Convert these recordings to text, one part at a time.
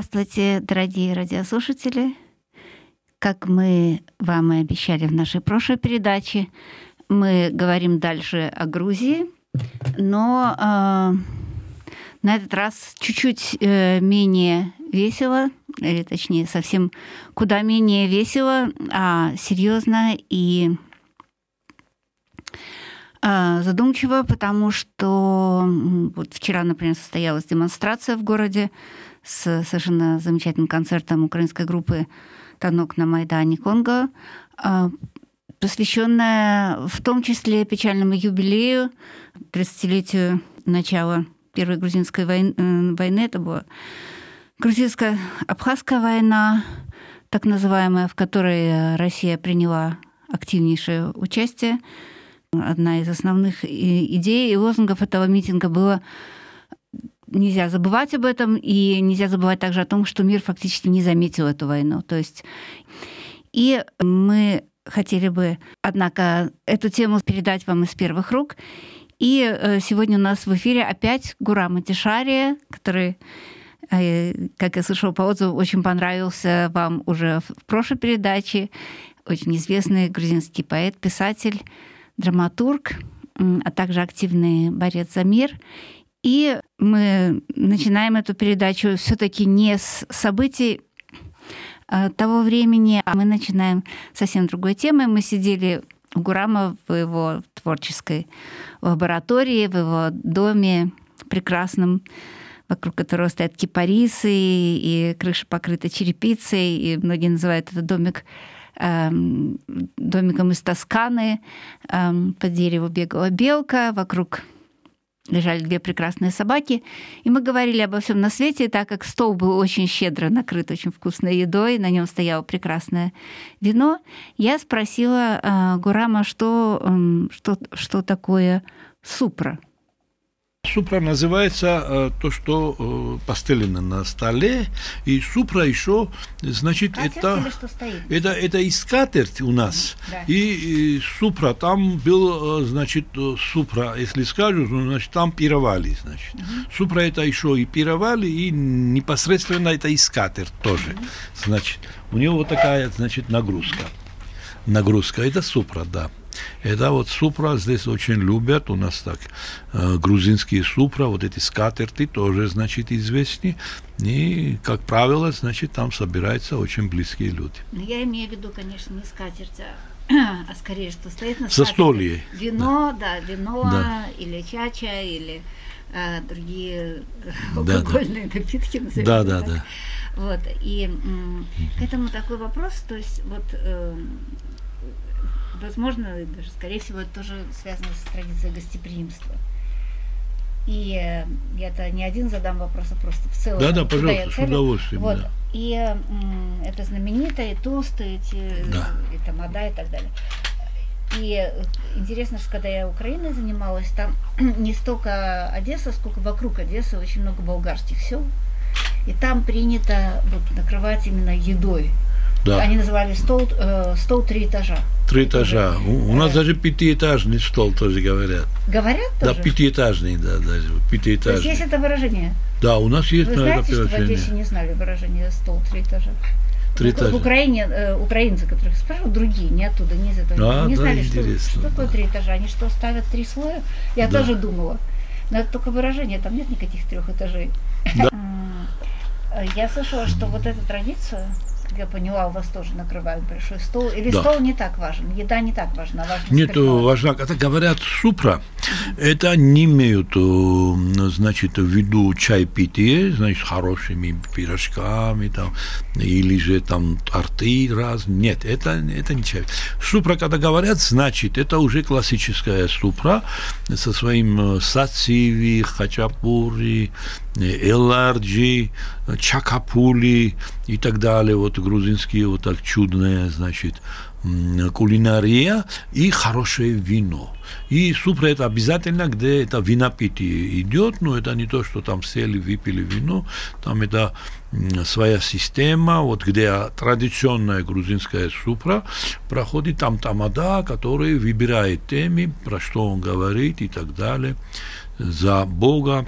Здравствуйте, дорогие радиослушатели! Как мы вам и обещали в нашей прошлой передаче, мы говорим дальше о Грузии, но э, на этот раз чуть-чуть э, менее весело, или точнее совсем куда менее весело, а серьезно и э, задумчиво, потому что вот вчера, например, состоялась демонстрация в городе с совершенно замечательным концертом украинской группы «Танок на Майдане Конго», а, посвященная в том числе печальному юбилею, 30-летию начала Первой грузинской войны. Э, войны. Это была грузинско-абхазская война, так называемая, в которой Россия приняла активнейшее участие. Одна из основных идей и лозунгов этого митинга было нельзя забывать об этом, и нельзя забывать также о том, что мир фактически не заметил эту войну. То есть и мы хотели бы, однако, эту тему передать вам из первых рук. И э, сегодня у нас в эфире опять Гурам Атишария, который, э, как я слышала по отзыву, очень понравился вам уже в прошлой передаче. Очень известный грузинский поэт, писатель, драматург, а также активный борец за мир. И мы начинаем эту передачу все-таки не с событий а, того времени, а мы начинаем совсем другой темы. Мы сидели у Гурама в его творческой лаборатории, в его доме прекрасном, вокруг которого стоят кипарисы, и крыша покрыта черепицей, и многие называют этот домик эм, домиком из Тосканы. Эм, по дереву бегала белка, вокруг лежали две прекрасные собаки, и мы говорили обо всем на свете, так как стол был очень щедро накрыт очень вкусной едой, на нем стояло прекрасное вино. Я спросила э, Гурама, что, э, что, что такое супра. Супра называется э, то, что э, постелено на столе, и супра еще, значит, скатерть это, это это и скатерть у нас, Да. и, и супра там был, э, значит, э, супра, если скажу, ну, значит, там пировали, значит, супра это еще и пировали, и непосредственно это и скатерть тоже, значит, у него вот такая, значит, нагрузка, нагрузка, это супра, да. Это вот супра здесь очень любят, у нас так э, грузинские супра, вот эти скатерти тоже, значит, известны. И, как правило, значит, там собираются очень близкие люди. Ну, я имею в виду, конечно, не скатерть, а, а скорее, что стоит на Застолье. Вино, да, вино Да. или чача, или э, другие Да, да. алкогольные напитки. назовем Да, да, так. да. Вот, и к этому такой вопрос, то есть вот, э, возможно, даже, скорее всего, это тоже связано с традицией гостеприимства. И э, я-то не один задам вопрос, а просто в целом. Да, да, пожалуйста, с удовольствием, Вот. да. И м, это знаменитые тосты, эти, Да. и тамада и так далее. И э, интересно, что когда я Украиной занималась, там не столько Одесса, сколько вокруг Одессы очень много болгарских сел. И там принято вот, накрывать именно едой. Да, Они называли стол, э, стол три этажа. три этажа. У, у нас Да. даже пятиэтажный стол тоже говорят. Говорят Да, тоже? пятиэтажный, да, даже То есть пятиэтажный. есть это выражение? Да, у нас есть Вы на это знаете, что в. Одессе не знали выражение стол три этажа? Три В- этажа. В Украине э, украинцы, которых спрашивают, другие, не оттуда, не из этого, А, не да, знали, что, интересно, что такое да. три этажа. Они что, ставят три слоя? Я Да. тоже думала. Но это только выражение, там нет никаких трех этажей. Да. Э, Я слышала, что вот эта традиция, я поняла, у вас тоже накрывают большой стол. Или Да. стол не так важен, еда не так важна, важно Нет, спиртное. важна, это говорят супра. Это не имеют, э, значит, в виду чай питье, значит, хорошими пирожками там, или же там торты раз. Нет, это, это не чай. Супра, когда говорят, значит, это уже классическая супра со своим э, сациви, хачапури, эларджи, чакапули и так далее, вот грузинские вот так чудные, значит, кулинария и хорошее вино. И супра это обязательно, где это винопитие идет, но это не то, что там сели, выпили вино, там это своя система, вот где традиционная грузинская супра проходит там тамада, который выбирает темы, про что он говорит и так далее, за Бога,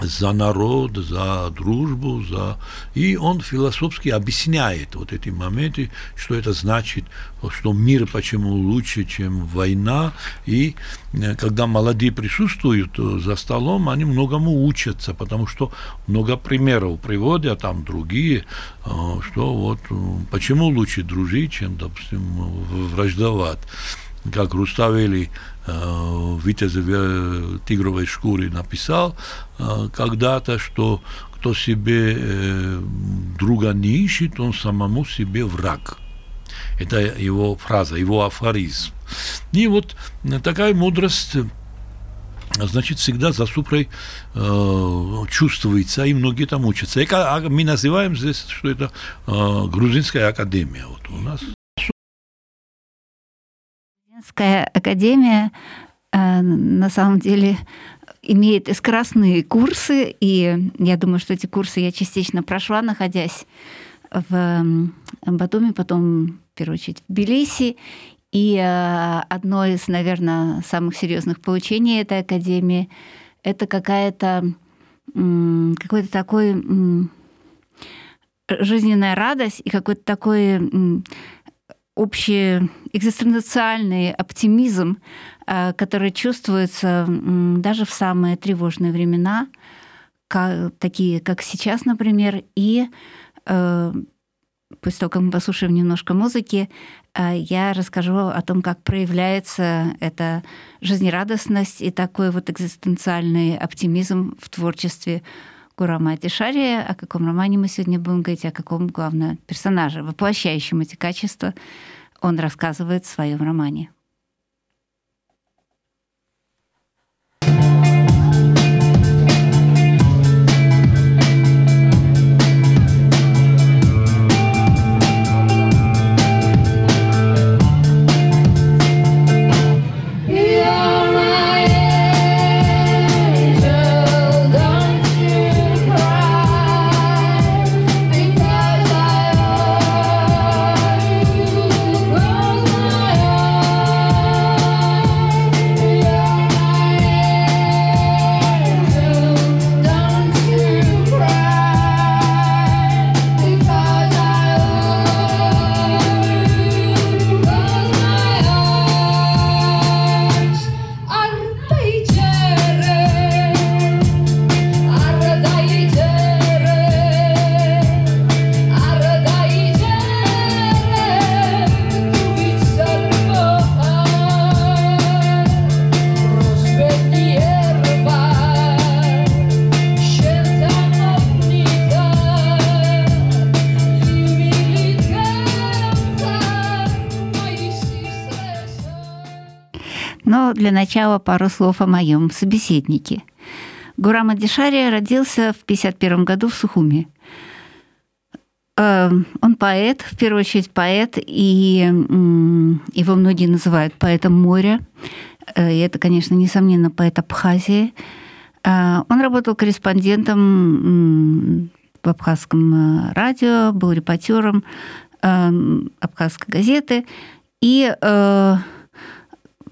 за народ, за дружбу, за... и он философски объясняет вот эти моменты, что это значит, что мир почему лучше, чем война, и э, когда молодые присутствуют э, за столом, они многому учатся, потому что много примеров приводят, а там другие, э, что вот почему лучше дружить, чем, допустим, враждовать как Руставели в тигровой шкуре написал когда-то, что кто себе друга не ищет, он самому себе враг. Это его фраза, его афоризм. И вот такая мудрость значит, всегда за супрой э, чувствуется, и многие там учатся. И, а мы называем здесь, что это э, грузинская академия. Вот у нас Украинская академия э, на самом деле имеет искрасные курсы, и я думаю, что эти курсы я частично прошла, находясь в Батуми, потом, в первую очередь, в Тбилиси. И э, одно из, наверное, самых серьезных получений этой академии — это какая-то какой-то такой жизненная радость и какой-то такой общий экзистенциальный оптимизм, э, который чувствуется даже в самые тревожные времена, такие как сейчас, например, и э, после того, как мы послушаем немножко музыки, э, я расскажу о том, как проявляется эта жизнерадостность и такой вот экзистенциальный оптимизм в творчестве Гурама Атишари, о каком романе мы сегодня будем говорить, о каком, главное, персонаже, воплощающем эти качества, он рассказывает в своем романе. Для начала пару слов о моем собеседнике. Гурам Адишари родился в 1951 году в Сухуми. Э, он поэт, в первую очередь поэт, и его многие называют поэтом моря. Э, и это, конечно, несомненно, поэт Абхазии. Э, он работал корреспондентом в абхазском радио, был репортером абхазской газеты. И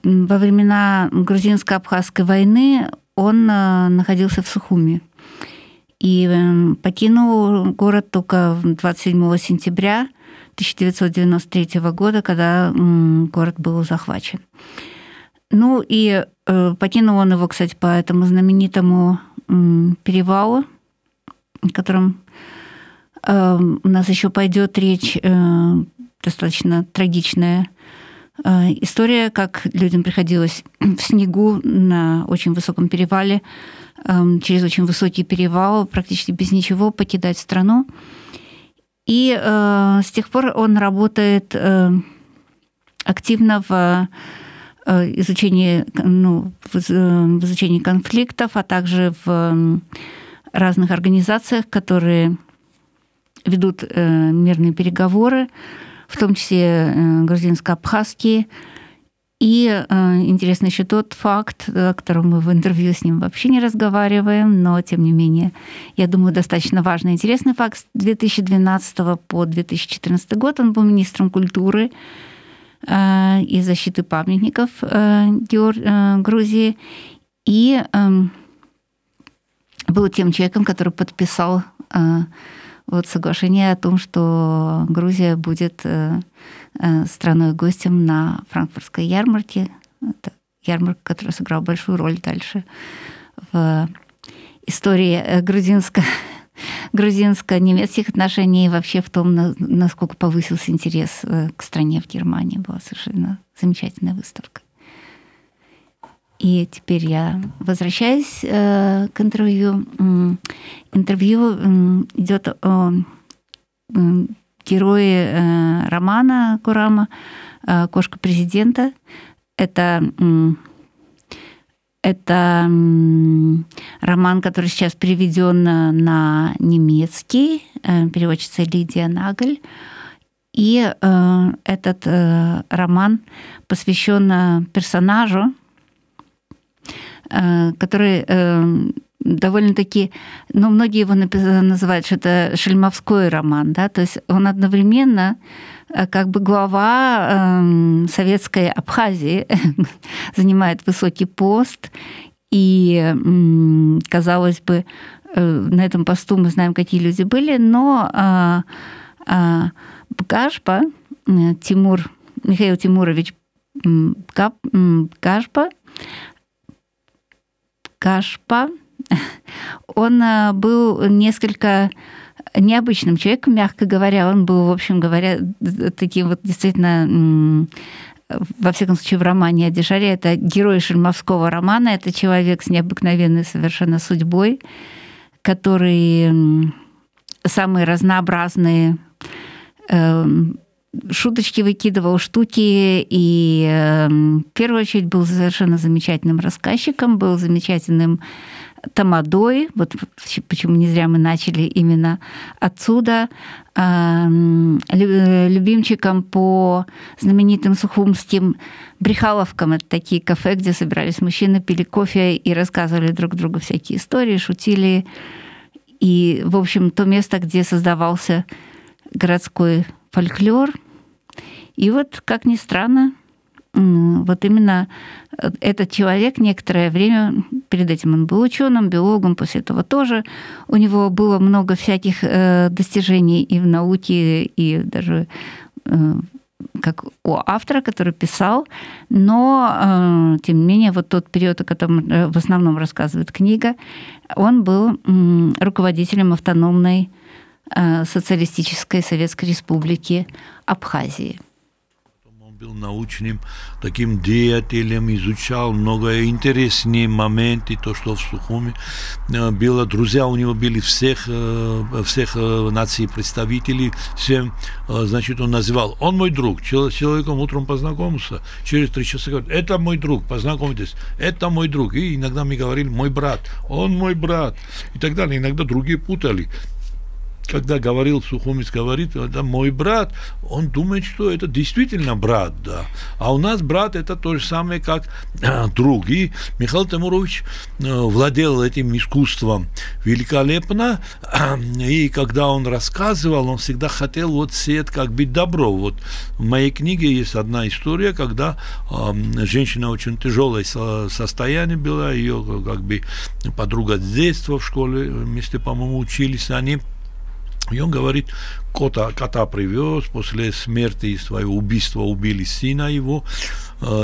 во времена грузинско-абхазской войны он э, находился в Сухуми. И эм, покинул город только 27 сентября 1993 года, когда город был захвачен. Ну и э, покинул он его, кстати, по этому знаменитому перевалу, о котором э, у нас еще пойдет речь, достаточно трагичная история, как людям приходилось в снегу на очень высоком перевале, эм, через очень высокий перевал, практически без ничего покидать страну. И э, с тех пор он работает э, активно в э, изучении, ну, в, изучении конфликтов, а также в разных организациях, которые ведут мирные переговоры, в том числе э, грузинско-абхазские. И э, интересно еще тот факт, о котором мы в интервью с ним вообще не разговариваем, но тем не менее, я думаю, достаточно важный интересный факт. С 2012 по 2014 год он был министром культуры и защиты памятников Грузии. И эм, был тем человеком, который подписал вот соглашение о том, что Грузия будет э, э, страной-гостем на франкфуртской ярмарке. Это ярмарка, которая сыграла большую роль дальше в истории э, грузинско грузинско-немецких отношений и вообще в том, насколько повысился интерес к стране в Германии. Была совершенно замечательная выставка. И теперь я возвращаюсь э, к интервью. Интервью э, идет о э, герое э, романа Курама э, «Кошка президента». Это э, это роман, который сейчас переведен на немецкий, э, переводчица Лидия Нагль. И э, этот э, роман посвящен персонажу, который э, довольно-таки, ну, многие его называют, что это шельмовской роман, да, то есть он одновременно э, как бы глава советской Абхазии занимает высокий пост, и, казалось бы, на этом посту мы знаем, какие люди были, но Гашпа, Тимур, Михаил Тимурович Гашпа, Кашпа, он э, был несколько необычным человеком, мягко говоря. Он был, в общем говоря, таким вот действительно во всяком случае, в романе Адишаре, это герой шельмовского романа, это человек с необыкновенной совершенно судьбой, который самые разнообразные эм, шуточки выкидывал, штуки, и э, в первую очередь был совершенно замечательным рассказчиком, был замечательным тамадой, вот почему не зря мы начали именно отсюда, э, любимчиком по знаменитым сухумским брехаловкам. Это такие кафе, где собирались мужчины, пили кофе и рассказывали друг другу всякие истории, шутили. И, в общем, то место, где создавался городской фольклор – и вот, как ни странно, вот именно э, этот человек некоторое время, перед этим он был ученым, биологом, после этого тоже у него было много всяких э, достижений и в науке, и даже э, как у автора, который писал, но, тем не менее, вот тот период, о котором в основном рассказывает книга, он был руководителем автономной социалистической Советской Республики Абхазии был научным таким деятелем, изучал много интересные моменты, то, что в Сухуме э, было. Друзья у него были всех, э, всех э, наций представителей, всем, значит, он называл, он мой друг, человеком утром познакомился, через три часа говорит, это мой друг, познакомьтесь, это мой друг. И иногда мы говорили, мой брат, он мой брат, и так далее. Иногда другие путали когда говорил Сухомец, говорит, это мой брат, он думает, что это действительно брат, да. А у нас брат это то же самое, как э, друг. И Михаил Тимурович э, владел этим искусством великолепно, э, и когда он рассказывал, он всегда хотел вот сеять как бы добро. Вот в моей книге есть одна история, когда э, женщина очень тяжелое состояние была, ее как бы подруга с детства в школе вместе, по-моему, учились они, и он говорит, кота, кота привез, после смерти своего убийства убили сына его,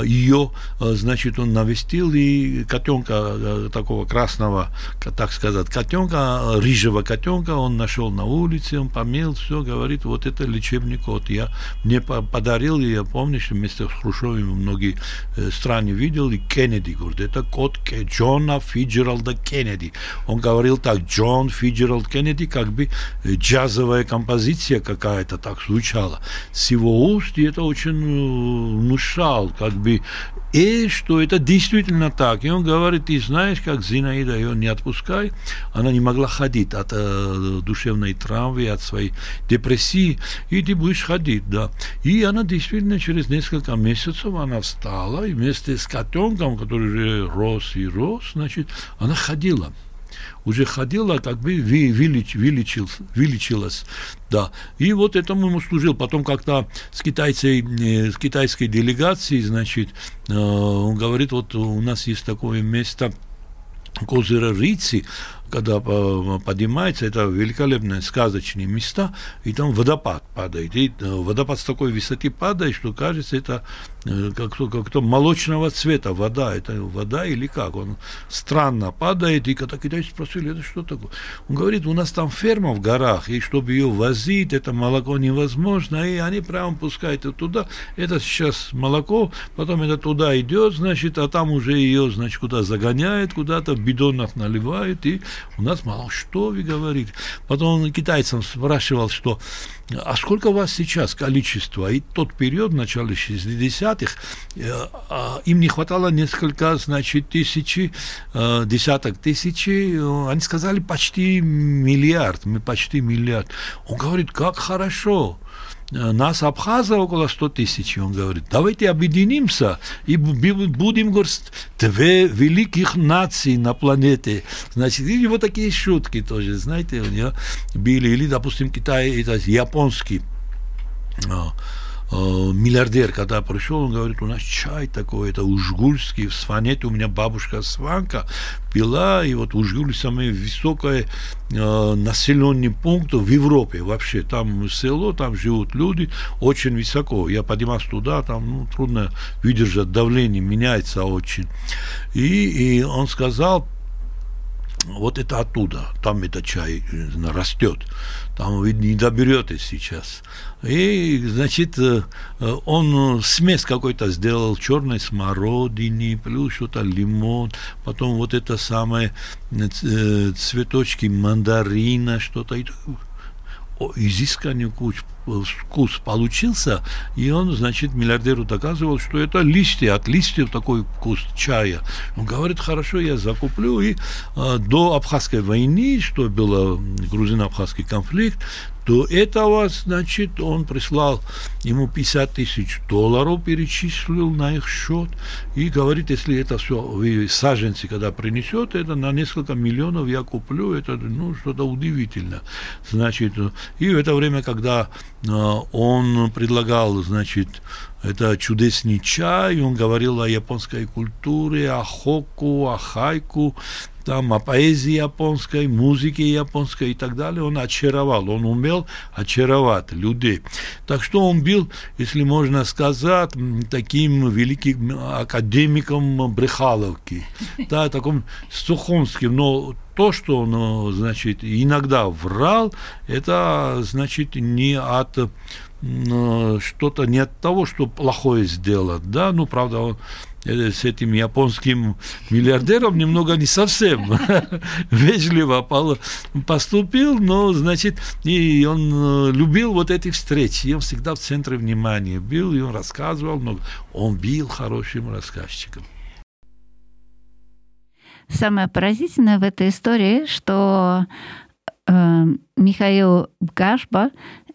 ее, значит, он навестил и котенка такого красного, так сказать, котенка, рыжего котенка он нашел на улице, он помел, все, говорит, вот это лечебный кот. Я мне подарил, и я помню, что вместе с Хрущевым многие страны видел, и Кеннеди, говорит, это кот Джона Фиджералда Кеннеди. Он говорил так, Джон Фиджералд Кеннеди, как бы джазовая композиция какая-то так звучала с его уст, и это очень внушал, как бы, и что это действительно так. И он говорит, ты знаешь, как Зинаида, ее не отпускай, она не могла ходить от э, душевной травмы, от своей депрессии, и ты будешь ходить, да. И она действительно через несколько месяцев она встала, и вместе с котенком, который уже рос и рос, значит, она ходила уже ходила, как бы вылечил, вылечилась. Да. И вот этому ему служил. Потом как-то с, китайцей, э, с китайской делегацией, значит, э, он говорит, вот у нас есть такое место, Рицы, когда поднимается, это великолепные сказочные места, и там водопад падает. И э, водопад с такой высоты падает, что кажется, это э, как то, как то молочного цвета вода. Это вода или как? Он странно падает, и когда китайцы спросили, это что такое? Он говорит, у нас там ферма в горах, и чтобы ее возить, это молоко невозможно, и они прямо пускают это туда. Это сейчас молоко, потом это туда идет, значит, а там уже ее, значит, куда загоняет, куда-то в бидонах наливают, и у нас мало что вы говорите. Потом он китайцам спрашивал, что а сколько у вас сейчас количество? И тот период, в начале 60-х, э, а, им не хватало несколько, значит, тысячи, э, десяток тысяч. Они сказали почти миллиард, мы почти миллиард. Он говорит, как хорошо. Э, нас абхаза около 100 тысяч, он говорит, давайте объединимся и будем, говорит, две великих нации на планете. Значит, и вот такие шутки тоже, знаете, у него были, или, допустим, Китай, это японский Э, миллиардер, когда пришел, он говорит, у нас чай такой, это ужгульский, в Сванете у меня бабушка Сванка пила, и вот Ужгуль самый высокий э, населенный пункт в Европе вообще. Там село, там живут люди очень высоко. Я поднимался туда, там ну, трудно выдержать давление, меняется очень. И, и он сказал, вот это оттуда, там это чай растет, там вы не доберетесь сейчас. И, значит, э, он смесь какой-то сделал черной смородины, плюс что-то лимон, потом вот это самое э, цветочки мандарина, что-то. Изысканный вкус получился, и он, значит, миллиардеру доказывал, что это листья, от листьев такой вкус чая. Он говорит, хорошо, я закуплю, и э, до Абхазской войны, что было грузино-абхазский конфликт, до этого, значит, он прислал ему 50 тысяч долларов, перечислил на их счет, и говорит, если это все, вы саженцы, когда принесет, это на несколько миллионов я куплю, это, ну, что-то удивительно. Значит, и в это время, когда он предлагал, значит, это чудесный чай, он говорил о японской культуре, о хоку, о хайку, там о поэзии японской, музыке японской и так далее. Он очаровал, он умел очаровать людей. Так что он был, если можно сказать, таким великим академиком Брехаловки, да, таким сухомским, но то, что он, значит, иногда врал, это, значит, не от что-то не от того, что плохое сделать, да, ну, правда, он Э, с этим японским миллиардером немного не совсем вежливо поступил, но, значит, и он э, любил вот эти встречи, и он всегда в центре внимания был, и он рассказывал много. Он был хорошим рассказчиком. Самое поразительное в этой истории, что э, Михаил Гашба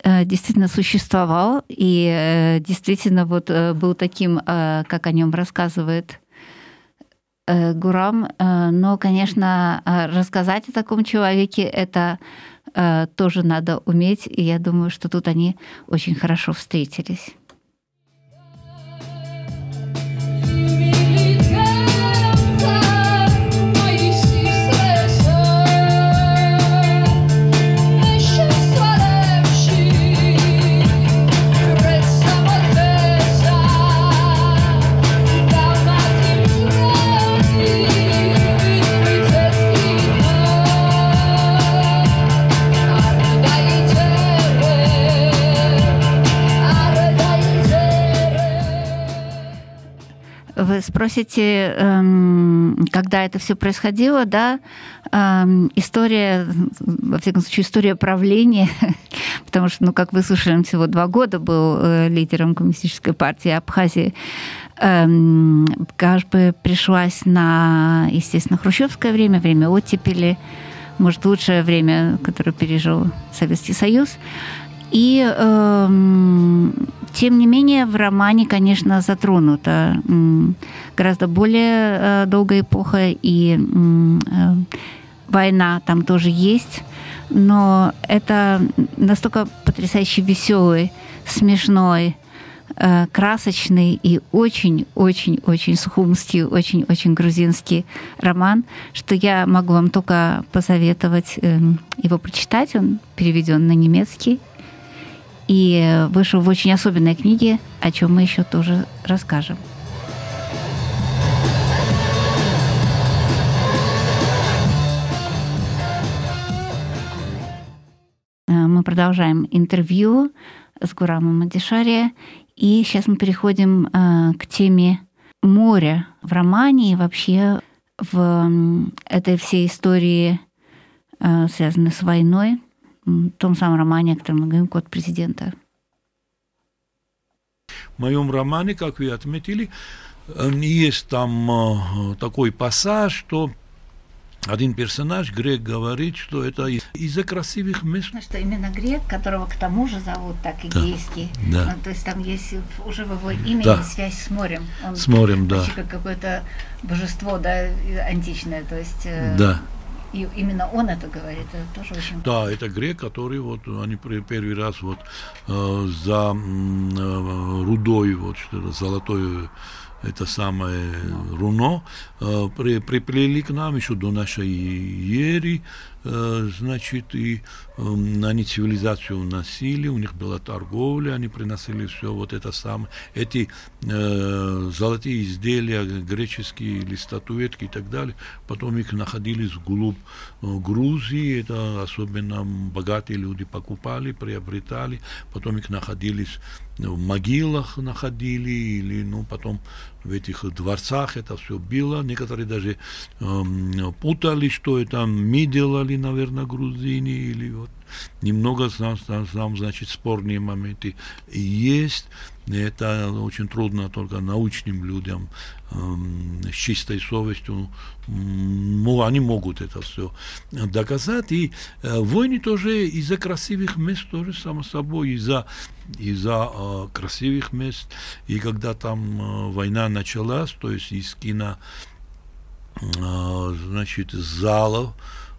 Э, действительно существовал и э, действительно вот э, был таким, как о нем рассказывает Гурам. Но, конечно, рассказать о таком человеке это тоже надо уметь, и я думаю, что тут они очень хорошо встретились. Спросите, эм, когда это все происходило, да, эм, история, во всяком случае, история правления, потому что, ну, как вы слышали, он всего два года был э, лидером коммунистической партии Абхазии, эм, как бы пришлась на, естественно, хрущевское время, время оттепели, может, лучшее время, которое пережил Советский Союз. И э, тем не менее в романе, конечно, затронута гораздо более э, долгая эпоха, и э, война там тоже есть, но это настолько потрясающе веселый, смешной, э, красочный и очень-очень-очень сухумский, очень-очень грузинский роман, что я могу вам только посоветовать э, его прочитать. Он переведен на немецкий и вышел в очень особенной книге, о чем мы еще тоже расскажем. Э, мы продолжаем интервью с Гурамом Адишари, и сейчас мы переходим э, к теме моря в романе и вообще в этой всей истории, э, связанной с войной в том самом романе, о котором мы говорим, «Код президента». В моем романе, как вы отметили, есть там э, такой пассаж, что один персонаж, грек, говорит, что это из-за красивых мест. Что именно грек, которого к тому же зовут так игейский. Да, да. Ну, то есть там есть уже в его имени да. связь с морем. Он с морем, да. как какое-то божество, да, античное. То есть э, да. И именно он это говорит, это тоже очень... Да, это грек, который вот, они первый раз вот э, за э, рудой, вот что-то золотое это самое руно, э, при, приплели к нам еще до нашей ери, значит, и эм, они цивилизацию носили, у них была торговля, они приносили все вот это самое, эти э, золотые изделия, греческие или статуэтки и так далее, потом их находились вглубь э, Грузии, это особенно богатые люди покупали, приобретали, потом их находились в могилах находили, или ну, потом в этих дворцах это все было. Некоторые даже э, путали, что это мы делали, наверное, грузине, или вот немного там, там, там, значит, спорные моменты есть. Это очень трудно только научным людям эм, с чистой совестью. Они могут это все доказать. И э, войны тоже из-за красивых мест, тоже само собой, из-за из-за э, красивых мест. И когда там э, война началась, то есть из кино, э, значит, залов,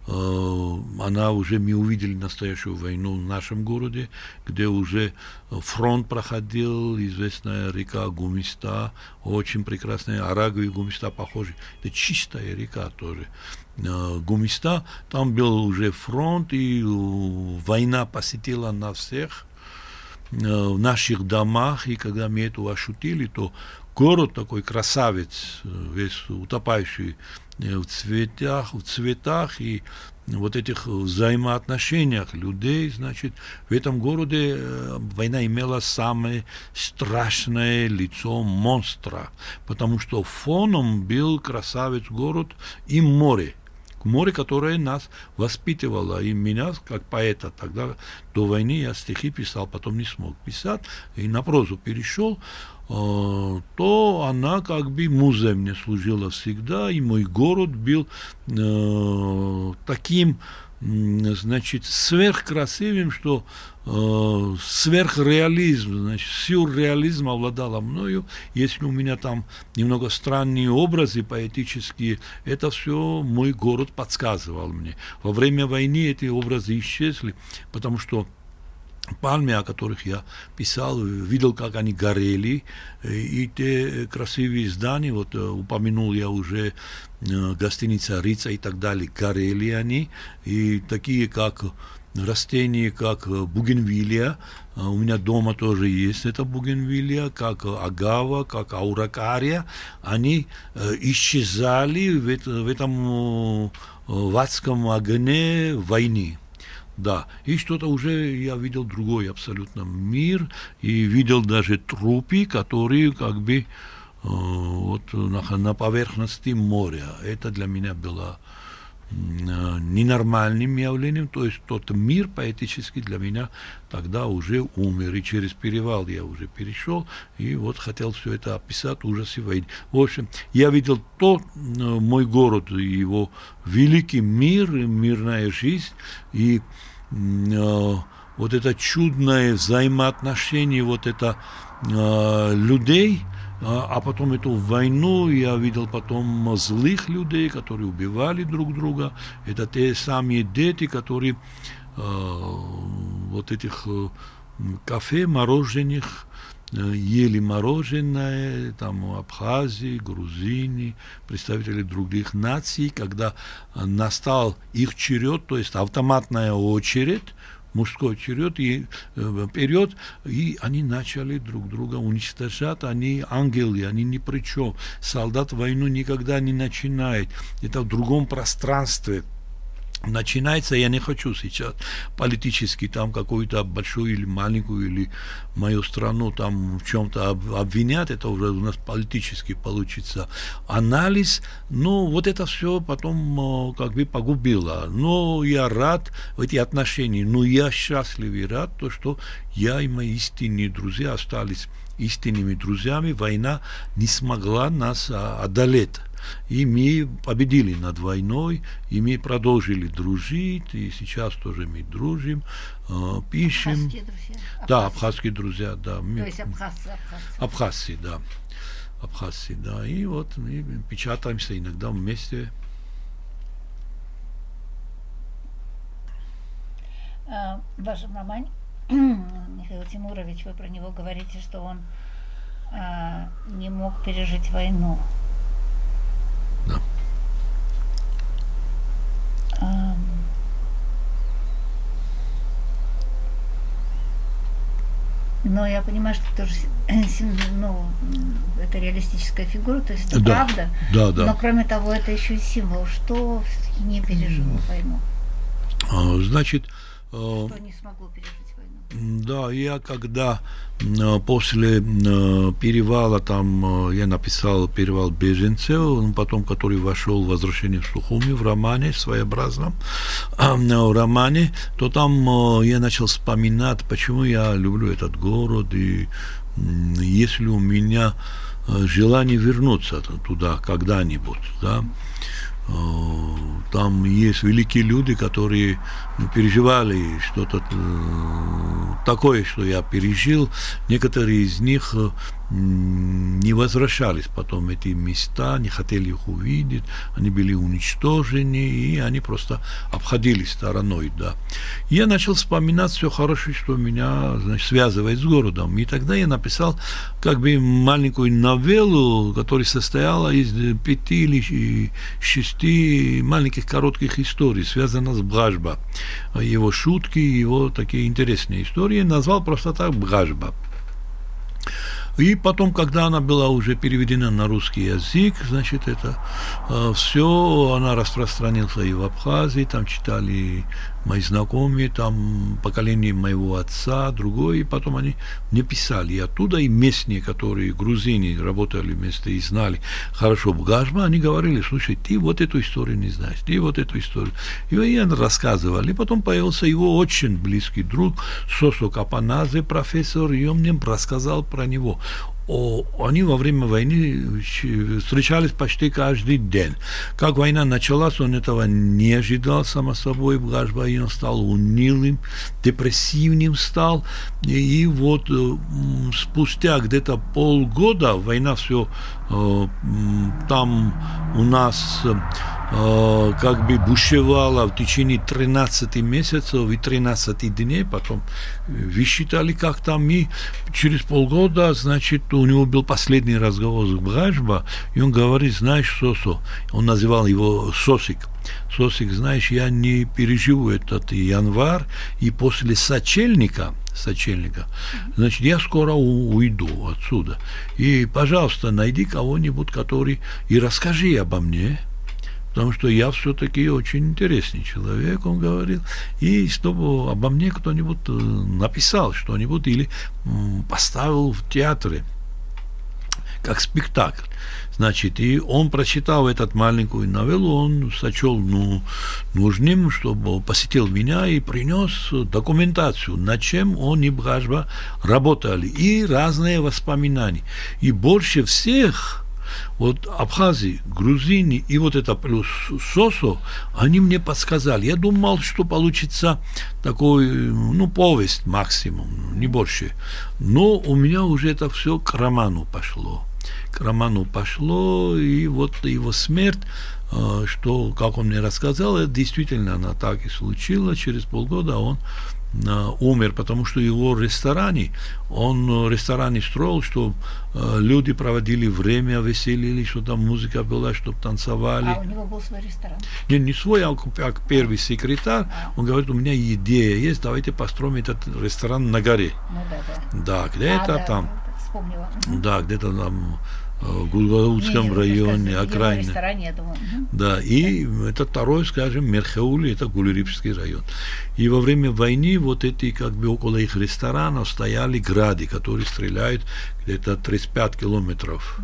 она уже, мы увидели настоящую войну в нашем городе, где уже фронт проходил, известная река Гумиста, очень прекрасная, Арагу и Гумиста похожи, это чистая река тоже. Э, Гумиста, там был уже фронт, и война посетила нас всех, э, в наших домах, и когда мы это ощутили, то город такой красавец, весь утопающий в цветах, в цветах и вот этих взаимоотношениях людей, значит, в этом городе э, война имела самое страшное лицо монстра, потому что фоном был красавец город и море, море, которое нас воспитывало. И меня, как поэта, тогда до войны я стихи писал, потом не смог писать, и на прозу перешел. Э, то она как бы музеем мне служила всегда, и мой город был э, таким, значит, сверхкрасивым, что э, сверхреализм, значит, сюрреализм обладала мною. Если у меня там немного странные образы поэтические, это все мой город подсказывал мне. Во время войны эти образы исчезли, потому что пальмы, о которых я писал, видел, как они горели, и те красивые здания, вот э, упомянул я уже э, гостиница Рица и так далее, горели они, и такие, как растения, как бугенвилия, у меня дома тоже есть эта бугенвилия, как агава, как ауракария, они э, исчезали в, это, в этом в адском огне войны. Да, и что-то уже я видел другой абсолютно мир, и видел даже трупы, которые как бы вот на, на поверхности моря. Это для меня было ненормальным явлением, то есть тот мир поэтический для меня тогда уже умер, и через перевал я уже перешел, и вот хотел все это описать, ужасы войны. В общем, я видел то, мой город, его великий мир, мирная жизнь, и э, вот это чудное взаимоотношение вот это э, людей – а, а потом эту войну я видел потом злых людей, которые убивали друг друга. Это те самые дети, которые э, вот этих э, кафе мороженых э, ели мороженое, там Абхазии, Грузини, представители других наций, когда настал их черед, то есть автоматная очередь, мужской черед и э, вперед, и они начали друг друга уничтожать, они ангелы, они ни при чем. Солдат войну никогда не начинает, это в другом пространстве, начинается, я не хочу сейчас политически там какую-то большую или маленькую, или мою страну там в чем-то обвинять, это уже у нас политически получится анализ, но вот это все потом э, как бы погубило. Но я рад в эти отношения, но я счастлив и рад, то, что я и мои истинные друзья остались истинными друзьями, война не смогла нас а, одолеть. И мы победили над войной, и мы продолжили дружить, и сейчас тоже мы дружим, э, пишем. Абхазские друзья? Да, абхазские друзья, да. То есть абхазцы, абхазцы. Абхазцы, да. Абхазцы, да. И вот мы печатаемся иногда вместе. В вашем романе Михаил Тимурович, вы про него говорите, что он а, не мог пережить войну. Да. Но я понимаю, что тоже ну, это реалистическая фигура, то есть это да, правда. Да, да. Но кроме того, это еще и символ, что не пережило войну. А, значит, что не смогло пережить. Да, я когда после перевала там я написал перевал беженцев, потом который вошел в возвращение в Сухуми в романе своеобразном в романе, то там я начал вспоминать, почему я люблю этот город и если у меня желание вернуться туда когда-нибудь, да, там есть великие люди, которые переживали что-то э, такое, что я пережил. Некоторые из них э, не возвращались потом эти места, не хотели их увидеть, они были уничтожены, и они просто обходили стороной, да. Я начал вспоминать все хорошее, что меня значит, связывает с городом. И тогда я написал как бы маленькую новеллу, которая состояла из пяти или шести маленьких коротких историй, связанных с Бражба. Его шутки, его такие интересные истории. Назвал просто так Бражба. И потом, когда она была уже переведена на русский язык, значит, это э, все, она распространилась и в Абхазии, там читали мои знакомые, там поколение моего отца, другое, и потом они мне писали. И оттуда и местные, которые грузины работали вместе и знали хорошо Бгажма, они говорили, слушай, ты вот эту историю не знаешь, ты вот эту историю. И они рассказывали. И потом появился его очень близкий друг Сосо Капаназе, профессор, и он мне рассказал про него они во время войны встречались почти каждый день. Как война началась, он этого не ожидал, само собой, и он стал унылым, депрессивным стал. И, и вот э, спустя где-то полгода война все э, там у нас Э, как бы бушевала в течение 13 месяцев и 13 дней, потом высчитали как там, и через полгода, значит, у него был последний разговор с Бражба, и он говорит, знаешь, Сосо, он называл его Сосик, Сосик, знаешь, я не переживу этот январь, и после сочельника, сочельника, значит, я скоро уйду отсюда. И, пожалуйста, найди кого-нибудь, который и расскажи обо мне, потому что я все-таки очень интересный человек, он говорил, и чтобы обо мне кто-нибудь э, написал что-нибудь или поставил в театре как спектакль. Значит, и он, прочитал этот маленькую новеллу, он сочел ну, нужным, чтобы посетил меня и принес документацию, над чем он и Бражба работали, и разные воспоминания. И больше всех вот Абхазии, грузины и вот это плюс Сосо, они мне подсказали. Я думал, что получится такой, ну, повесть максимум, не больше. Но у меня уже это все к роману пошло к роману пошло, и вот его смерть, э, что, как он мне рассказал, это действительно она так и случилась, через полгода он умер, потому что его ресторане, он рестораны строил, чтобы э, люди проводили время, веселились, что там музыка была, чтобы танцевали. А у него был свой ресторан? Не, не свой, а как первый секретарь. А. Он говорит, у меня идея есть, давайте построим этот ресторан на горе. Ну да, да. Да, где-то а, да, там. Вспомнила. Да, где-то там в Гулгаутском районе, окраине. Да, и это второй, скажем, Мерхаули, это Гулерипский район. И во время войны вот эти, как бы около их ресторанов стояли грады, которые стреляют где-то 35 километров.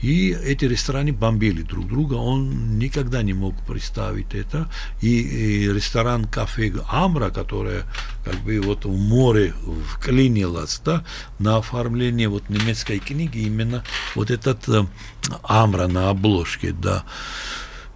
И эти рестораны бомбили друг друга. Он никогда не мог представить это. И, и ресторан кафе Амра, которое как бы вот в море вклинилось, да, на оформление вот немецкой книги именно вот этот э, Амра на обложке, да.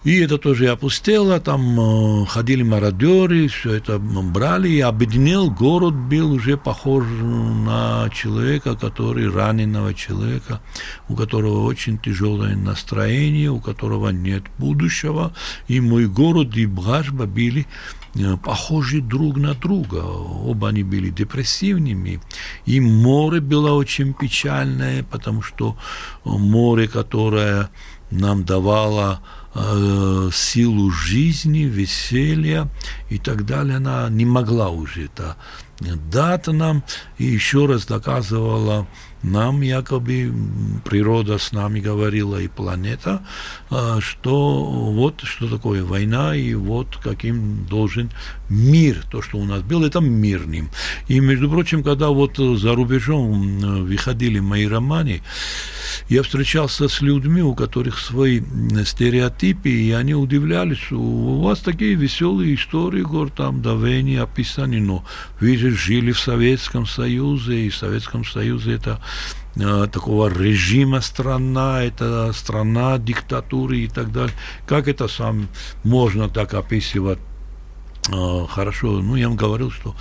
И это тоже опустело, там э, ходили мародеры, все это брали, и объединил город был уже похож на человека, который, раненого человека, у которого очень тяжелое настроение, у которого нет будущего, и мой город и Бхажба были э, похожи друг на друга. Оба они были депрессивными. И море было очень печальное, потому что море, которое нам давало э, силу жизни, веселья и так далее, она не могла уже это дать нам и еще раз доказывала нам якобы природа с нами говорила и планета, э, что вот что такое война и вот каким должен мир, то, что у нас был, это мирным. И, между прочим, когда вот за рубежом э, выходили мои романы, я встречался с людьми, у которых свои стереотипы, и они удивлялись, у вас такие веселые истории, говорят, там войны описаны, но вы же жили в Советском Союзе, и в Советском Союзе это э, такого режима страна, это страна диктатуры и так далее. Как это сам можно так описывать а, хорошо, ну, я вам говорил, что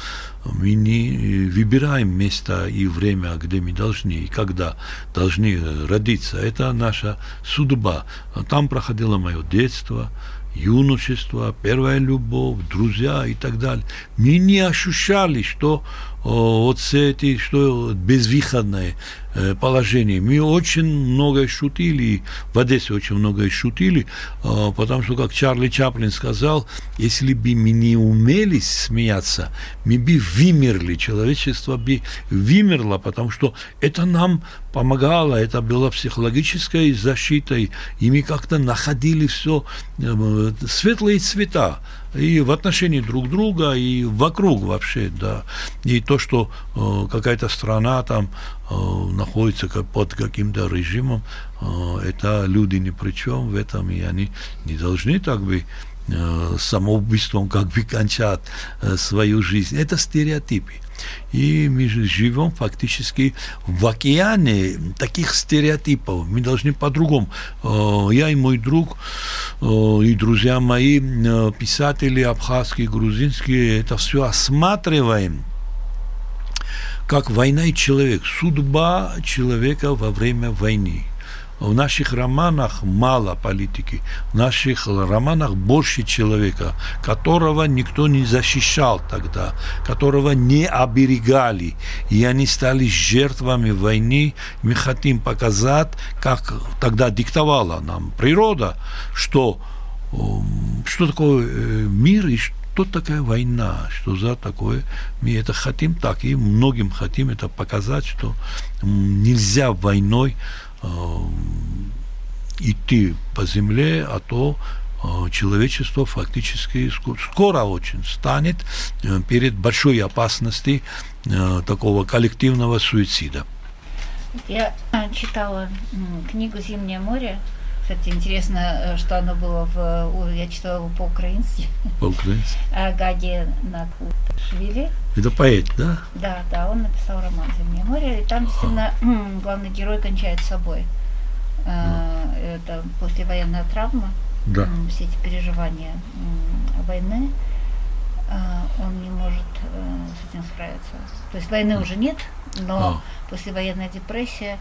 мы не выбираем место и время, где мы должны и когда должны родиться. Это наша судьба. Там проходило мое детство, юношество, первая любовь, друзья и так далее. Мы не ощущали, что вот эти, что безвыходное э, положение. Мы очень много шутили, в Одессе очень много шутили, а, потому что, как Чарли Чаплин сказал, если бы мы не умели смеяться, мы бы вымерли, человечество бы вымерло, потому что это нам помогало, это было психологической защитой, и мы как-то находили все э, светлые цвета и в отношении друг друга, и вокруг вообще, да. И то, что э, какая-то страна там э, находится как, под каким-то режимом, э, это люди ни при чем в этом, и они не должны так бы самоубийством как бы кончать э, свою жизнь. Это стереотипы. И мы живем фактически в океане таких стереотипов. Мы должны по-другому. Э, я и мой друг, э, и друзья мои, э, писатели абхазские, грузинские, это все осматриваем как война и человек, судьба человека во время войны. В наших романах мало политики, в наших романах больше человека, которого никто не защищал тогда, которого не оберегали, и они стали жертвами войны. Мы хотим показать, как тогда диктовала нам природа, что, что такое э, мир и что такая война, что за такое. Мы это хотим так, и многим хотим это показать, что нельзя войной идти по земле, а то э, человечество фактически скоро очень станет э, перед большой опасностью такого коллективного суицида. Я э, читала книгу «Зимнее море». Кстати, интересно, э, что оно было в... Я читала по-украински. По-украински. Гаге Накуташвили. Это поэт, да? Да, да, он написал роман «Зимнее море», и там действительно главный герой кончает собой. Да. Это послевоенная травма, да. все эти переживания войны. Он не может э, с этим справиться. То есть войны уже нет, но а. послевоенная депрессия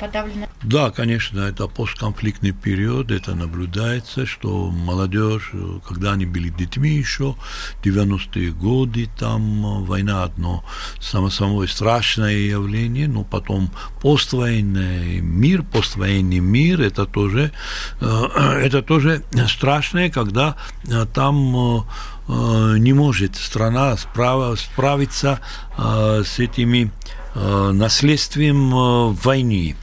подавлена. Да, конечно, это постконфликтный период, это наблюдается, что молодежь, когда они были детьми еще, 90-е годы, там война одно само самое страшное явление, но потом поствоенный мир, поствоенный мир, это тоже, э, это тоже страшное, когда э, там э, не может страна справиться с этими наследствием войны.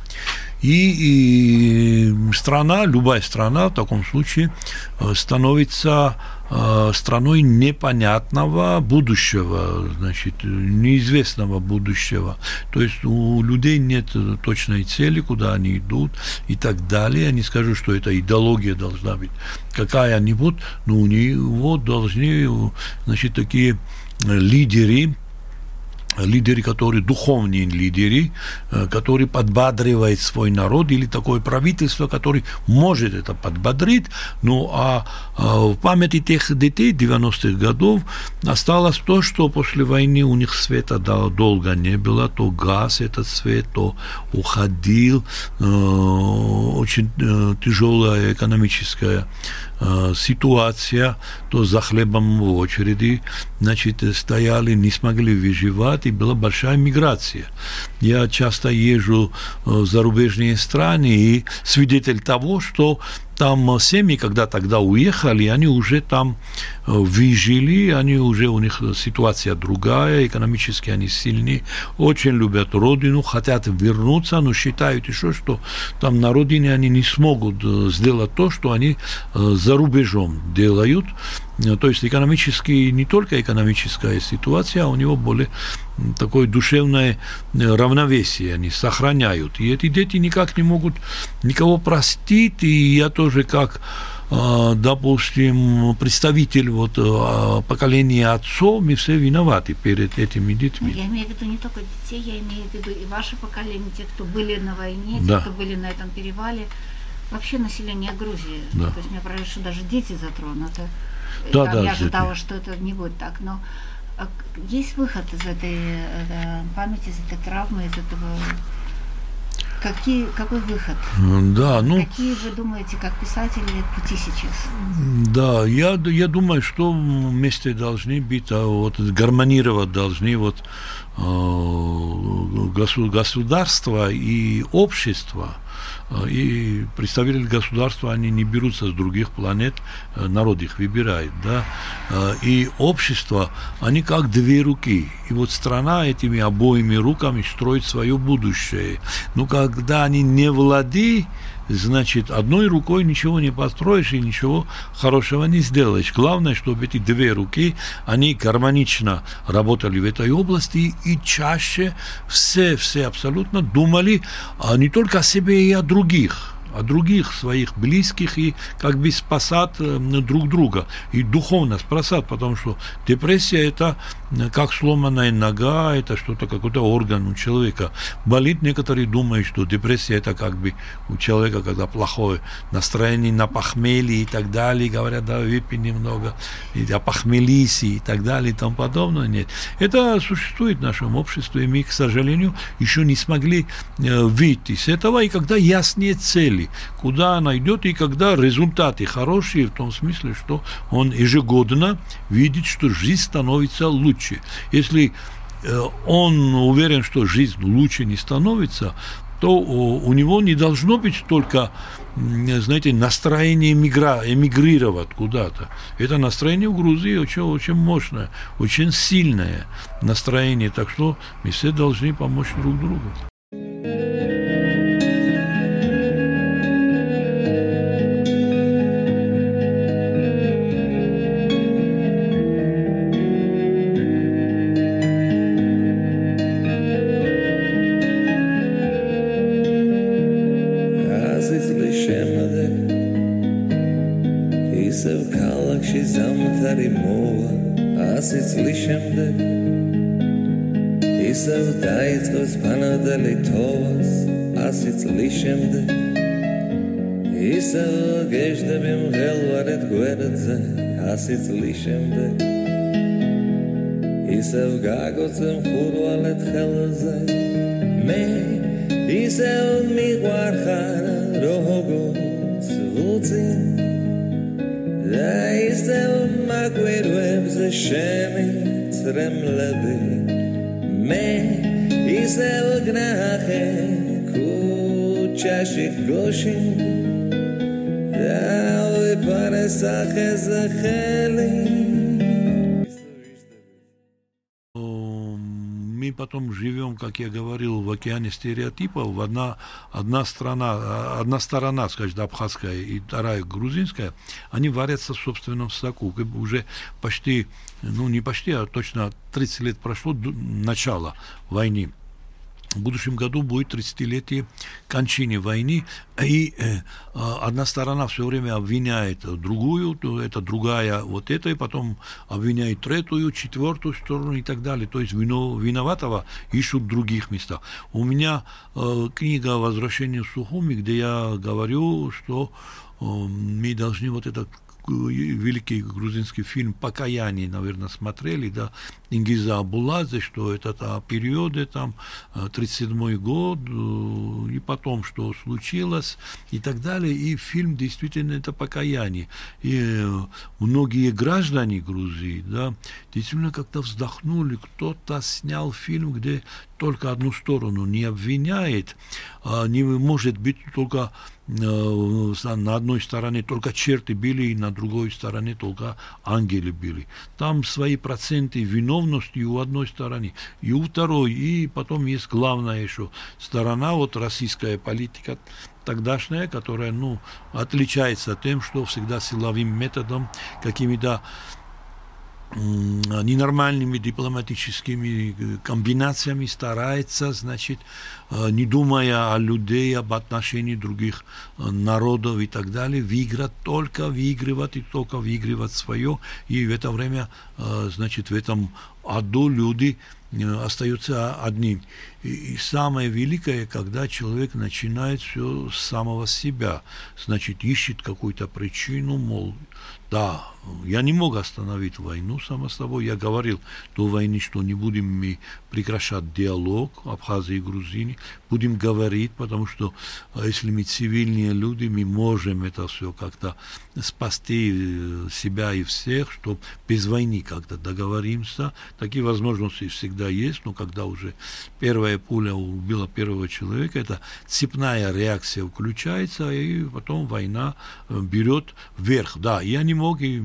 И, и страна, любая страна в таком случае э, становится э, страной непонятного будущего, значит, неизвестного будущего. То есть у людей нет точной цели, куда они идут и так далее. Я не скажу, что эта идеология должна быть какая-нибудь, но у него должны, значит, такие лидеры, лидеры, которые духовные лидеры, э, которые подбадривают свой народ, или такое правительство, которое может это подбодрить. Ну, а, а в памяти тех детей 90-х годов осталось то, что после войны у них света долго не было, то газ этот свет, то уходил, э, очень э, тяжелая экономическая ситуация, то за хлебом в очереди, значит, стояли, не смогли выживать, и была большая миграция. Я часто езжу в зарубежные страны и свидетель того, что там семьи, когда тогда уехали, они уже там выжили, они уже, у них ситуация другая, экономически они сильнее, очень любят родину, хотят вернуться, но считают еще, что там на родине они не смогут сделать то, что они за рубежом делают. То есть экономически, не только экономическая ситуация, а у него более такое душевное равновесие они сохраняют. И эти дети никак не могут никого простить, и я тоже как допустим, представитель вот поколения отцов, мы все виноваты перед этими детьми. Я имею в виду не только детей, я имею в виду и ваше поколение, те, кто были на войне, да. те, кто были на этом перевале, вообще население Грузии. Да. То есть мне кажется, что даже дети затронуты. Да, да, я ожидала, что это не будет так, но а есть выход из этой э, памяти, из этой травмы, из этого Какие, какой выход? Да, ну... Какие вы думаете, как писатели, пути сейчас? Да, я, я думаю, что вместе должны быть, а вот гармонировать должны вот э, государство и общество и представители государства, они не берутся с других планет, э, народ их выбирает, да, э, и общество, они как две руки, и вот страна этими обоими руками строит свое будущее. Но когда они не владеют значит, одной рукой ничего не построишь и ничего хорошего не сделаешь. Главное, чтобы эти две руки, они гармонично работали в этой области и чаще все, все абсолютно думали а не только о себе и о других о других своих близких и как бы спасать друг друга. И духовно спасать, потому что депрессия это как сломанная нога, это что-то, какой-то орган у человека. Болит, некоторые думают, что депрессия это как бы у человека, когда плохое настроение на похмелье и так далее, говорят, да, выпей немного, и опохмелись и так далее и тому подобное. Нет. Это существует в нашем обществе, и мы, к сожалению, еще не смогли э, выйти с этого, и когда яснее цели, куда она идет, и когда результаты хорошие, в том смысле, что он ежегодно видит, что жизнь становится лучше. Если э, он уверен, что жизнь лучше не становится, то у него не должно быть только, знаете, настроение эмигра, эмигрировать куда-то. Это настроение в Грузии очень, очень мощное, очень сильное настроение. Так что мы все должны помочь друг другу. შემდეგ. ისევ გაგოცე მხურვალეთ ხელზე. მე ისევ მიყვარხარ როგორც უცი და ისევ მაგვირვებს შენი წრემლები მე ისევ გნახე ქუჩაში გოში. და мы потом живем, как я говорил, в океане стереотипов. Одна, одна страна, одна сторона, скажем, абхазская и вторая грузинская, они варятся в собственном соку. Уже почти, ну не почти, а точно 30 лет прошло начало войны в будущем году будет 30-летие кончины войны, и э, одна сторона все время обвиняет другую, то это другая вот это, и потом обвиняет третью, четвертую сторону и так далее. То есть вино, виноватого ищут в других местах. У меня э, книга «Возвращение в Сухуми», где я говорю, что э, мы должны вот этот великий грузинский фильм «Покаяние», наверное, смотрели, да, Ингиза Абуладзе, что это о периоде, там, 37 год, и потом, что случилось, и так далее, и фильм действительно это покаяние. И многие граждане Грузии, да, действительно как-то вздохнули, кто-то снял фильм, где только одну сторону не обвиняет, а не может быть только на одной стороне только черты били, и на другой стороне только ангелы били. Там свои проценты виновности у одной стороны, и у второй, и потом есть главная еще сторона, вот российская политика тогдашняя, которая, ну, отличается тем, что всегда силовым методом, какими-то ненормальными дипломатическими э, комбинациями старается, значит, э, не думая о людей, об отношении других э, народов и так далее, выиграть только выигрывать и только выигрывать свое. И в это время, значит, в этом аду люди остаются одним. И, и самое великое, когда человек начинает все с самого себя, значит, ищет какую-то причину, мол, да, я не мог остановить войну, само собой. Я говорил до войны, что не будем мы прекращать диалог Абхазии и Грузии, будем говорить, потому что а, если мы цивильные люди, мы можем это все как-то спасти э, себя и всех, что без войны как-то договоримся. Такие возможности всегда есть, но когда уже первая пуля убила первого человека, это цепная реакция включается, и потом война э, берет вверх. Да, я не мог, и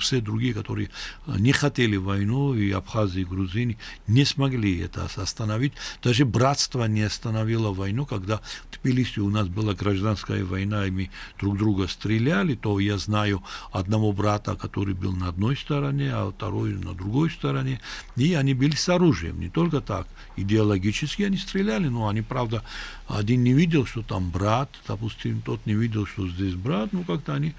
все другие, которые не хотели войну, и Абхазия, и Грузия, не смогли это остановить. Даже братство не остановило войну, когда в Тбилиси у нас была гражданская война, и мы друг друга стреляли, то я знаю одного брата, который был на одной стороне, а второй на другой стороне, и они были с оружием, не только так, идеологически они стреляли, но они, правда, один не видел, что там брат, допустим, тот не видел, что здесь брат, ну как-то они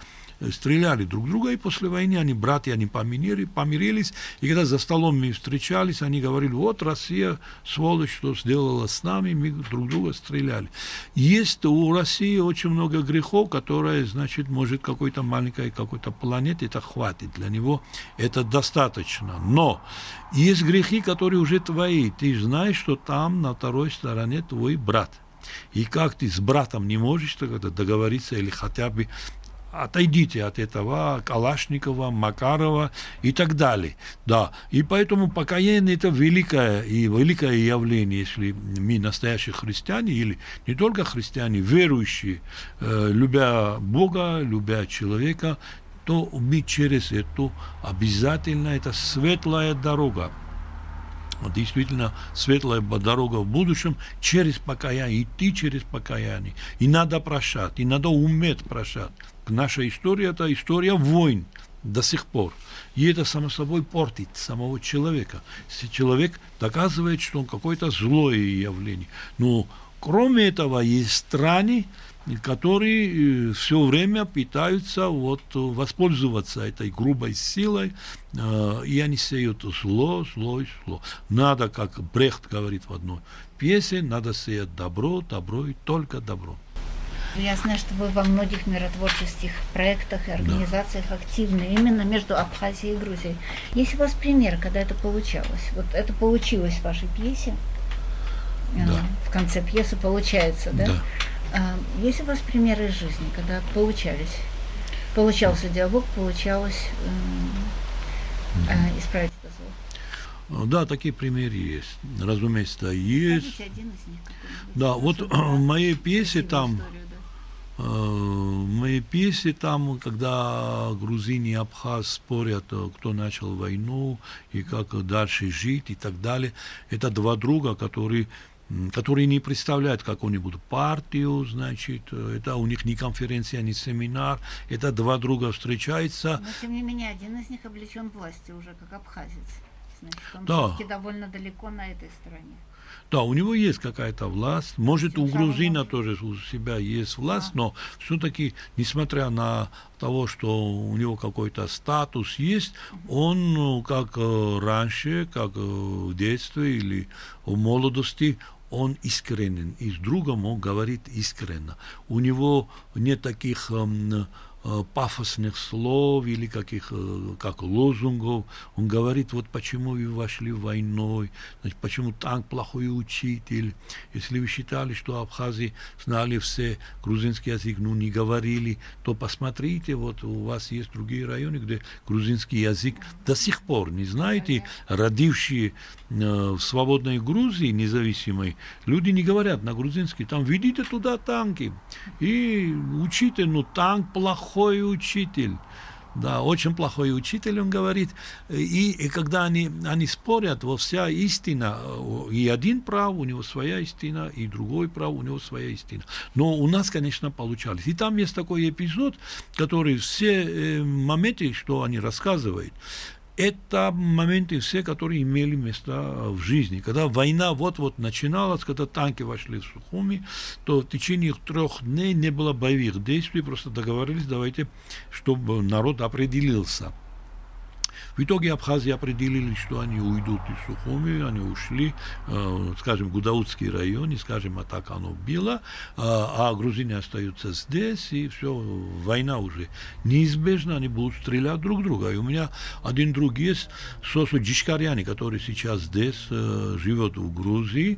стреляли друг друга, и после войны они, братья, они помирили, помирились, и когда за столом мы встречались, они говорили, вот Россия, сволочь, что сделала с нами, мы друг друга стреляли. Есть у России очень много грехов, которые, значит, может какой-то маленькой какой-то планете, это хватит, для него это достаточно. Но есть грехи, которые уже твои, ты знаешь, что там на второй стороне твой брат. И как ты с братом не можешь тогда договориться или хотя бы отойдите от этого Калашникова, Макарова и так далее. Да, и поэтому покаяние это великое и великое явление, если мы настоящие христиане или не только христиане, верующие, э, любя Бога, любя человека, то мы через эту обязательно это светлая дорога действительно светлая дорога в будущем через покаяние, идти через покаяние. И надо прощать, и надо уметь прощать. Наша история – это история войн до сих пор. И это, само собой, портит самого человека. Если человек доказывает, что он какое-то злое явление. Но, кроме этого, есть страны, которые все время пытаются вот воспользоваться этой грубой силой, и они сеют зло, зло и зло. Надо, как Брехт говорит в одной пьесе, надо сеять добро, добро и только добро. Я знаю, что вы во многих миротворческих проектах и организациях да. активны, именно между Абхазией и Грузией. Есть у вас пример, когда это получалось? Вот это получилось в вашей пьесе? Да. В конце пьесы получается, да? Да. А, есть у вас примеры из жизни, когда получались? Получался диалог, получалось э, э, исправить это зло? Да, такие примеры есть. Разумеется, есть. один из них. Да, вот в моей пьесе там... Историю Э, мои песни там, когда грузины и абхаз спорят, э, кто начал войну и как дальше жить и так далее, это два друга, которые которые не представляют какую-нибудь партию, значит, э, это у них не конференция, не семинар, это два друга встречаются. Но, тем не менее, один из них облечен властью уже, как абхазец. Значит, он да. довольно далеко на этой стороне. Да, у него есть какая-то власть. Может, у грузина тоже у себя есть власть, но все-таки, несмотря на того, что у него какой-то статус есть, он, ну, как э, раньше, как э, в детстве или в молодости, он искренен, и с другом он говорит искренно. У него нет таких эм, пафосных слов или каких, э, как лозунгов. Он говорит, вот почему вы вошли войной, значит, почему танк плохой учитель. Если вы считали, что абхазы знали все грузинский язык, ну не говорили, то посмотрите, вот у вас есть другие районы, где грузинский язык до сих пор не знаете, родившие э, в свободной Грузии независимой, люди не говорят на грузинский, там видите туда танки и учите, ну танк плохой, плохой учитель. Да, очень плохой учитель, он говорит. И, и когда они, они спорят, во вся истина, и один прав, у него своя истина, и другой прав, у него своя истина. Но у нас, конечно, получались. И там есть такой эпизод, который все э, моменты, что они рассказывают, это моменты все, которые имели место в жизни. Когда война вот-вот начиналась, когда танки вошли в Сухуми, то в течение трех дней не было боевых действий, просто договорились, давайте, чтобы народ определился. В итоге Абхазии определили, что они уйдут из Сухуми, они ушли, э, скажем, в Гудаутский район, и, скажем, а так оно было, а, а грузины остаются здесь, и все, война уже неизбежна, они будут стрелять друг друга. И у меня один друг есть, Сосу Джишкаряни, который сейчас здесь э, живет в Грузии,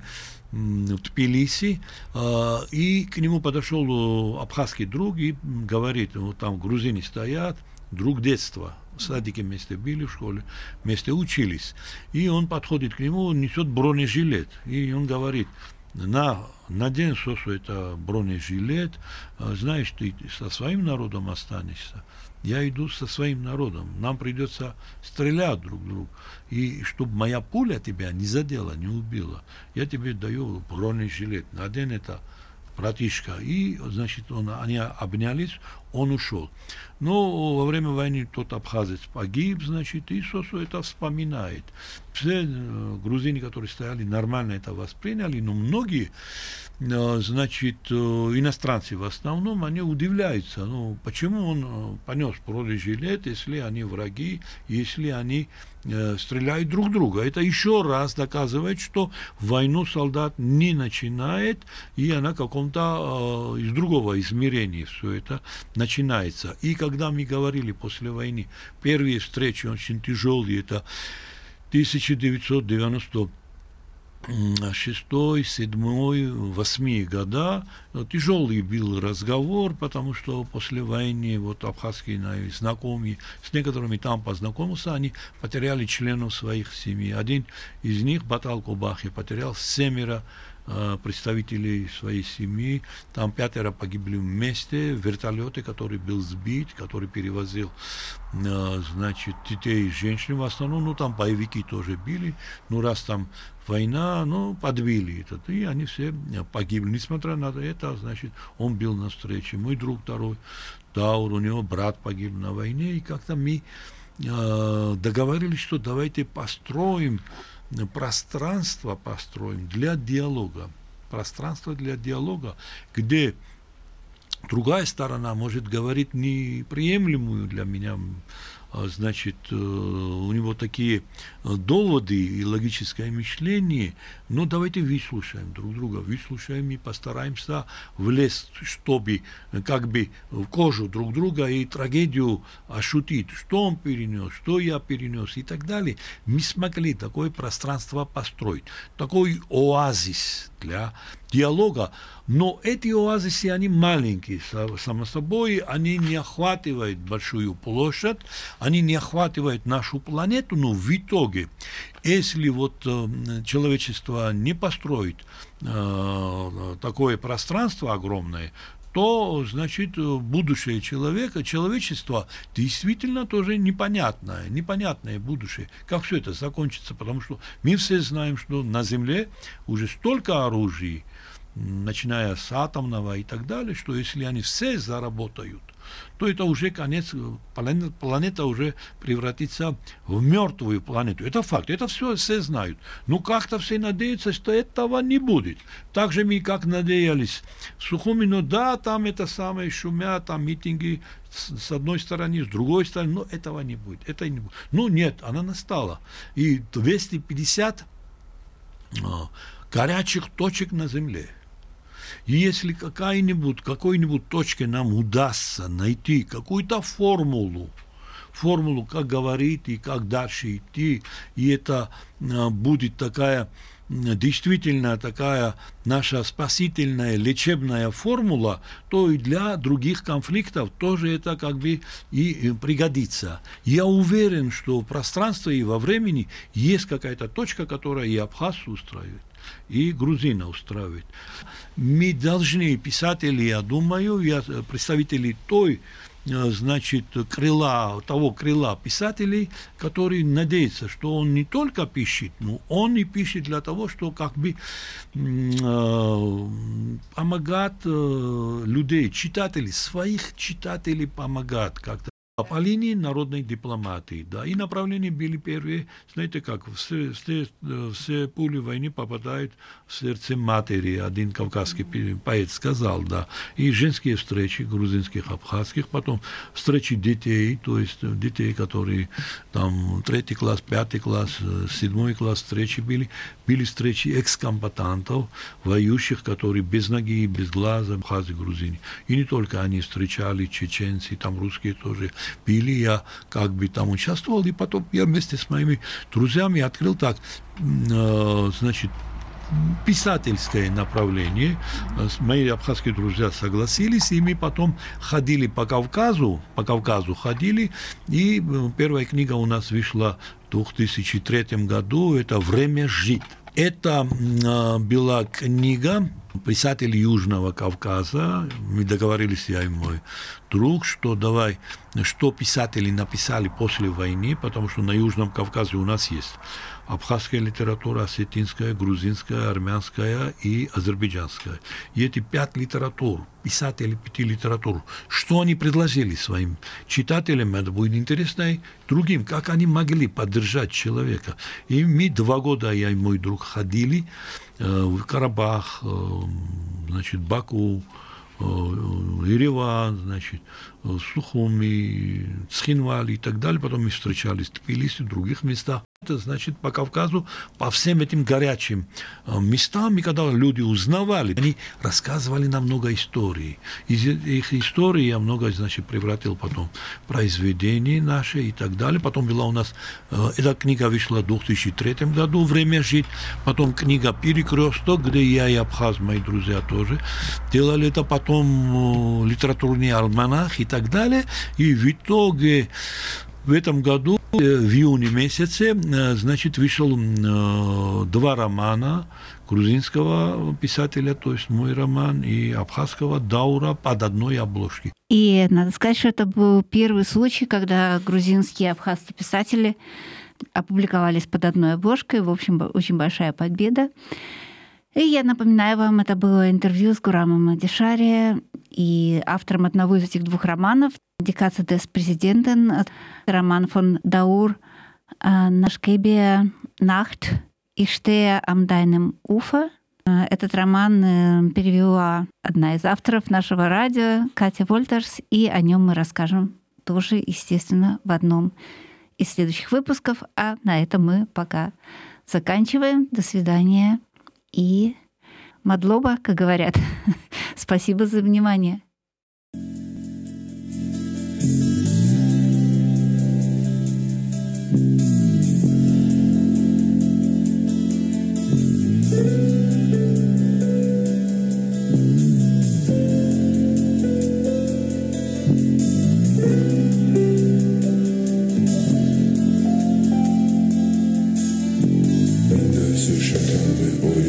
в Тбилиси, э, и к нему подошел абхазский друг и говорит, вот там грузины стоят, друг детства, садике вместе были в школе, вместе учились. И он подходит к нему, несет бронежилет. И он говорит, на, надень Сосу это бронежилет, а, знаешь, ты со своим народом останешься. Я иду со своим народом. Нам придется стрелять друг друга. И чтобы моя пуля тебя не задела, не убила, я тебе даю бронежилет. Надень это братишка. И, значит, он, они обнялись, он ушел. Но во время войны тот абхазец погиб, значит, и Сосу это вспоминает. Все э, грузины, которые стояли, нормально это восприняли, но многие, э, значит, э, иностранцы в основном, они удивляются, ну, почему он понес бронежилет, если они враги, если они стреляют друг друга. Это еще раз доказывает, что войну солдат не начинает, и она каком-то из другого измерения все это начинается. И когда мы говорили после войны, первые встречи очень тяжелые, это 1990 шестой, седьмой, восьми года. Тяжелый был разговор, потому что после войны вот абхазские знакомые, с некоторыми там познакомился, они потеряли членов своих семей. Один из них, Батал Кубахи, потерял семеро представителей своей семьи. Там пятеро погибли вместе. Вертолеты, который был сбит, который перевозил, э, значит, детей и женщин в основном. Ну, там боевики тоже били. Ну, раз там война, ну, подбили этот. И они все погибли. Несмотря на это, значит, он был на встрече. Мой друг второй, Таур, у него брат погиб на войне. И как-то мы э, договорились, что давайте построим пространство построим для диалога. Пространство для диалога, где другая сторона может говорить неприемлемую для меня значит, э, у него такие э, доводы и логическое мышление, ну, давайте выслушаем друг друга, выслушаем и постараемся влезть, чтобы э, как бы в кожу друг друга и трагедию ощутить, что он перенес, что я перенес и так далее. Мы смогли такое пространство построить, такой оазис для диалога, но эти оазисы, они маленькие, само собой, они не охватывают большую площадь, они не охватывают нашу планету, но в итоге, если вот э, человечество не построит э, такое пространство огромное, то, значит, будущее человека, человечества действительно тоже непонятное, непонятное будущее. Как все это закончится? Потому что мы все знаем, что на Земле уже столько оружия, начиная с атомного и так далее, что если они все заработают, то это уже конец, планета, планета уже превратится в мертвую планету. Это факт, это все все знают. Но как-то все надеются, что этого не будет. Так же мы как надеялись в Сухуми, но да, там это самое шумят, там митинги с, с одной стороны, с другой стороны, но этого не будет. Это не будет. Ну нет, она настала. И 250 а, горячих точек на Земле – и если какая-нибудь, какой-нибудь точке нам удастся найти какую-то формулу, формулу, как говорить и как дальше идти, и это а, будет такая действительно такая наша спасительная лечебная формула, то и для других конфликтов тоже это как бы и пригодится. Я уверен, что в пространстве и во времени есть какая-то точка, которая и Абхаз устраивает и грузина устраивает. Мы должны, писатели, я думаю, я, представители той э, значит, крыла, того крыла писателей, который надеется, что он не только пишет, но он и пишет для того, что как бы э, помогать э, людей, читателей, своих читателей помогать как-то по линии народной дипломатии, да, и направления были первые, знаете как, все, все, все пули войны попадают в сердце матери, один кавказский поэт сказал, да, и женские встречи грузинских, абхазских, потом встречи детей, то есть детей, которые там третий класс, пятый класс, седьмой класс встречи были, были встречи экскомбатантов, воюющих, которые без ноги, без глаза, абхазы, грузины, и не только они встречали, чеченцы, там русские тоже, пили, я как бы там участвовал, и потом я вместе с моими друзьями открыл так, э, значит, писательское направление. Мои абхазские друзья согласились, и мы потом ходили по Кавказу, по Кавказу ходили, и э, первая книга у нас вышла в 2003 году, это «Время жить». Это э, была книга писатель Южного Кавказа. Мы договорились, я и мой друг, что давай, что писатели написали после войны, потому что на Южном Кавказе у нас есть абхазская литература, осетинская, грузинская, армянская и азербайджанская. И эти пять литератур, писатели пяти литератур, что они предложили своим читателям, это будет интересно и другим, как они могли поддержать человека. И мы два года, я и мой друг, ходили э, в Карабах, э, значит, Баку, э, Ереван, значит, Сухуми, Цхинвали и так далее. Потом мы встречались в Тбилиси, в других местах. Значит по Кавказу, по всем этим горячим э, местам, и когда люди узнавали, они рассказывали нам много историй. Из их истории я много, значит, превратил потом в произведения наши и так далее. Потом была у нас, э, эта книга вышла в 2003 году, «Время жить». Потом книга «Перекресток», где я и Абхаз, мои друзья тоже делали это. Потом э, литературный альманах и так далее. И в итоге в этом году, в июне месяце, э, значит, вышел э, два романа грузинского писателя, то есть мой роман, и абхазского Даура под одной обложкой. И надо сказать, что это был первый случай, когда грузинские и абхазские писатели опубликовались под одной обложкой. В общем, очень большая победа. И я напоминаю вам, это было интервью с Гурамом Дишари и автором одного из этих двух романов die дес президентен роман фон даур а, Нашкебе «Nacht», иште stehe am deinem Этот роман э, перевела одна из авторов нашего радио, Катя Вольтерс, и о нем мы расскажем тоже, естественно, в одном из следующих выпусков. А на этом мы пока заканчиваем. До свидания и Мадлоба, как говорят. Спасибо за внимание.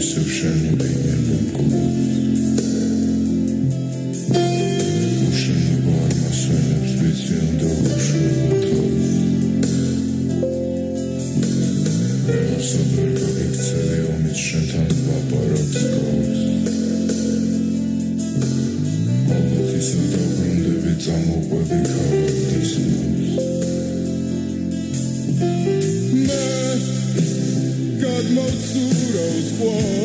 совершенно примерно кулю. Уши не было на сонем светил до уши готов. Я собой побег целый умит шатан по порог сквозь. Молоти со добрым дыбит замок побегал от диснус. God, my soul. status quo.